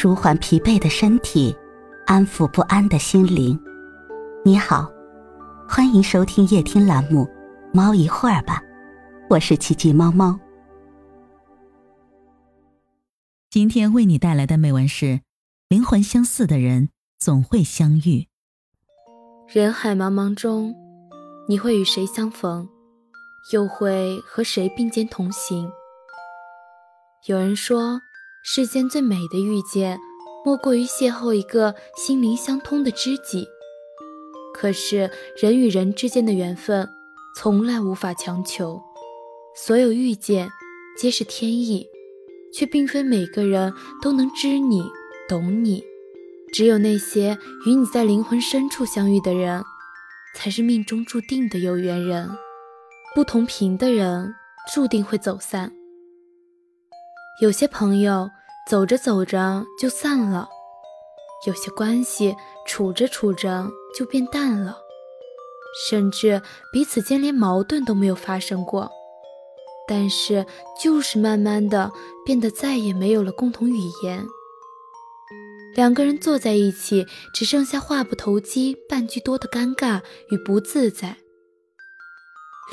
舒缓疲惫的身体，安抚不安的心灵。你好，欢迎收听夜听栏目《猫一会儿吧》，我是奇迹猫猫。今天为你带来的美文是：灵魂相似的人总会相遇。人海茫茫中，你会与谁相逢？又会和谁并肩同行？有人说，世间最美的遇见，莫过于邂逅一个心灵相通的知己。可是，人与人之间的缘分，从来无法强求。所有遇见，皆是天意，却并非每个人都能知你、懂你。只有那些与你在灵魂深处相遇的人，才是命中注定的有缘人。不同频的人，注定会走散。有些朋友走着走着就散了，有些关系处着处着就变淡了，甚至彼此间连矛盾都没有发生过，但是就是慢慢的变得再也没有了共同语言。两个人坐在一起，只剩下话不投机半句多的尴尬与不自在。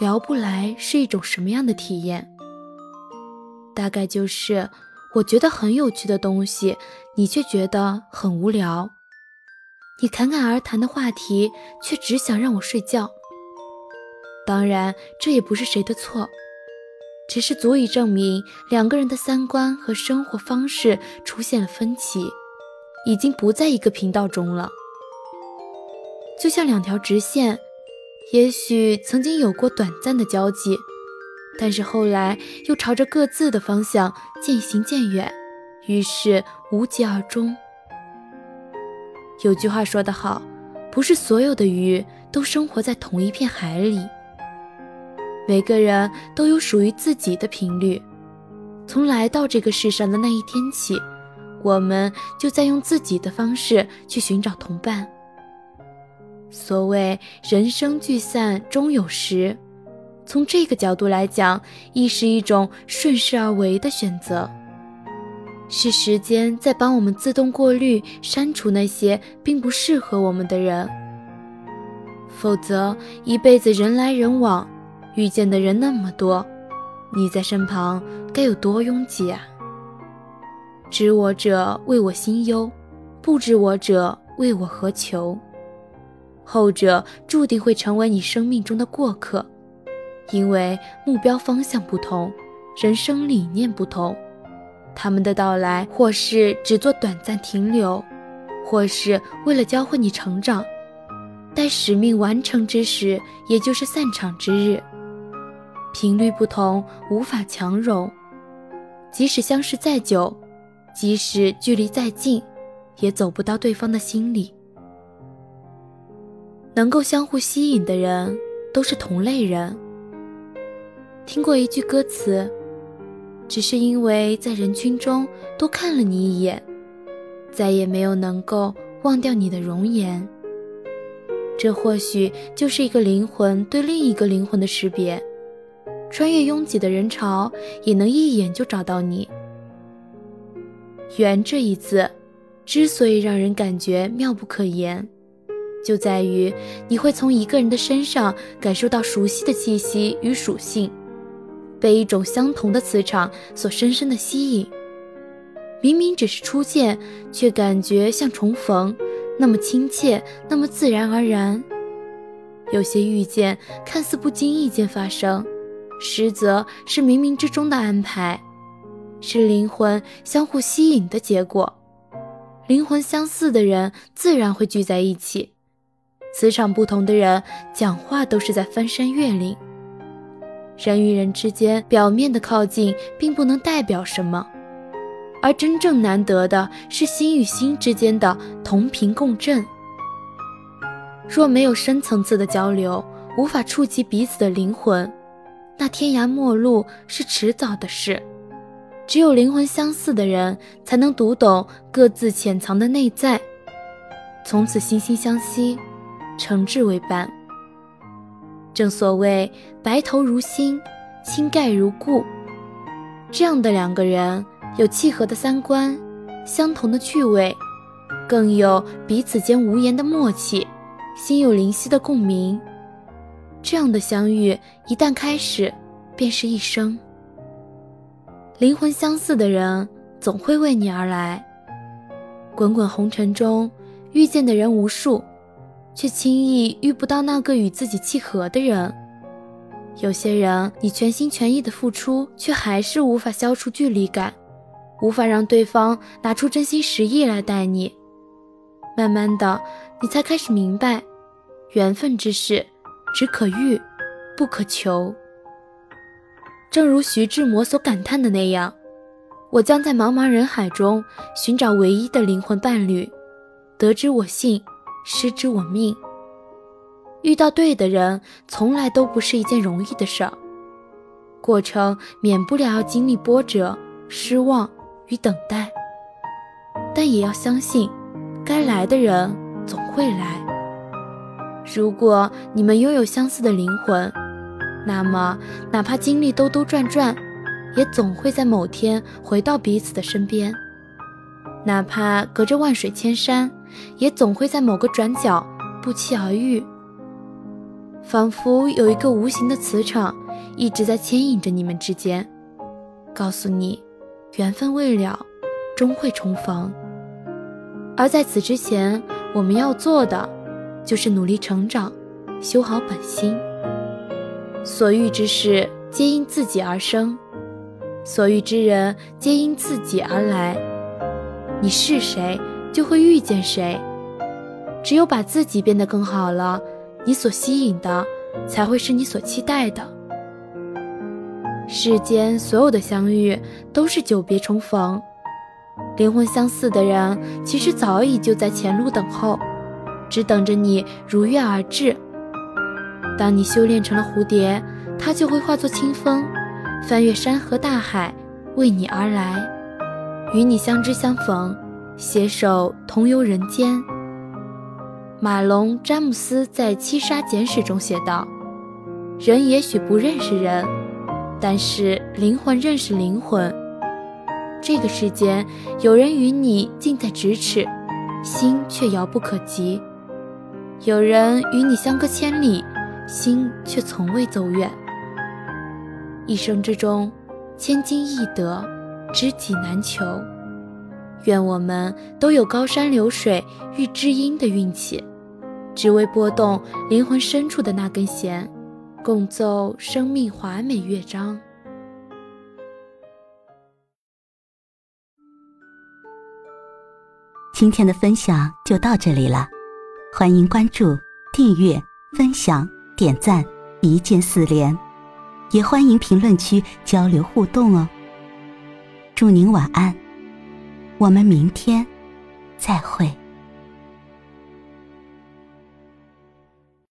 聊不来是一种什么样的体验？大概就是我觉得很有趣的东西，你却觉得很无聊。你侃侃而谈的话题，却只想让我睡觉。当然，这也不是谁的错，只是足以证明两个人的三观和生活方式出现了分歧，已经不在一个频道中了。就像两条直线，也许曾经有过短暂的交集。但是后来又朝着各自的方向渐行渐远，于是无疾而终。有句话说得好，不是所有的鱼都生活在同一片海里。每个人都有属于自己的频率，从来到这个世上的那一天起，我们就在用自己的方式去寻找同伴。所谓人生聚散终有时。从这个角度来讲，亦是一种顺势而为的选择，是时间在帮我们自动过滤、删除那些并不适合我们的人。否则，一辈子人来人往，遇见的人那么多，你在身旁该有多拥挤啊！知我者为我心忧，不知我者为我何求？后者注定会成为你生命中的过客。因为目标方向不同，人生理念不同，他们的到来或是只做短暂停留，或是为了教会你成长，待使命完成之时，也就是散场之日。频率不同，无法强融，即使相识再久，即使距离再近，也走不到对方的心里。能够相互吸引的人，都是同类人。听过一句歌词，只是因为在人群中多看了你一眼，再也没有能够忘掉你的容颜。这或许就是一个灵魂对另一个灵魂的识别，穿越拥挤的人潮，也能一眼就找到你。缘这一字，之所以让人感觉妙不可言，就在于你会从一个人的身上感受到熟悉的气息与属性。被一种相同的磁场所深深的吸引，明明只是初见，却感觉像重逢，那么亲切，那么自然而然。有些遇见看似不经意间发生，实则是冥冥之中的安排，是灵魂相互吸引的结果。灵魂相似的人自然会聚在一起，磁场不同的人讲话都是在翻山越岭。人与人之间表面的靠近，并不能代表什么，而真正难得的是心与心之间的同频共振。若没有深层次的交流，无法触及彼此的灵魂，那天涯陌路是迟早的事。只有灵魂相似的人，才能读懂各自潜藏的内在，从此惺惺相惜，诚挚为伴。正所谓白头如新，青盖如故。这样的两个人，有契合的三观，相同的趣味，更有彼此间无言的默契，心有灵犀的共鸣。这样的相遇一旦开始，便是一生。灵魂相似的人总会为你而来。滚滚红尘中，遇见的人无数，却轻易遇不到那个与自己契合的人。有些人，你全心全意的付出，却还是无法消除距离感，无法让对方拿出真心实意来待你。慢慢的，你才开始明白，缘分之事，只可遇，不可求。正如徐志摩所感叹的那样：“我将在茫茫人海中寻找唯一的灵魂伴侣，得之我幸，失之我命。”遇到对的人，从来都不是一件容易的事儿，过程免不了要经历波折、失望与等待，但也要相信，该来的人总会来。如果你们拥有相似的灵魂，那么哪怕经历兜兜转转，也总会在某天回到彼此的身边；哪怕隔着万水千山，也总会在某个转角不期而遇。仿佛有一个无形的磁场一直在牵引着你们之间，告诉你，缘分未了，终会重逢。而在此之前，我们要做的，就是努力成长，修好本心。所遇之事皆因自己而生，所遇之人皆因自己而来。你是谁，就会遇见谁。只有把自己变得更好了。你所吸引的，才会是你所期待的。世间所有的相遇，都是久别重逢。灵魂相似的人，其实早已就在前路等候，只等着你如约而至。当你修炼成了蝴蝶，它就会化作清风，翻越山河大海，为你而来，与你相知相逢，携手同游人间。马龙·詹姆斯在《七杀简史》中写道：“人也许不认识人，但是灵魂认识灵魂。这个世间，有人与你近在咫尺，心却遥不可及；有人与你相隔千里，心却从未走远。一生之中，千金易得，知己难求。愿我们都有高山流水遇知音的运气。”只为拨动灵魂深处的那根弦，共奏生命华美乐章。今天的分享就到这里了，欢迎关注、订阅、分享、点赞，一键四连，也欢迎评论区交流互动哦。祝您晚安，我们明天再会。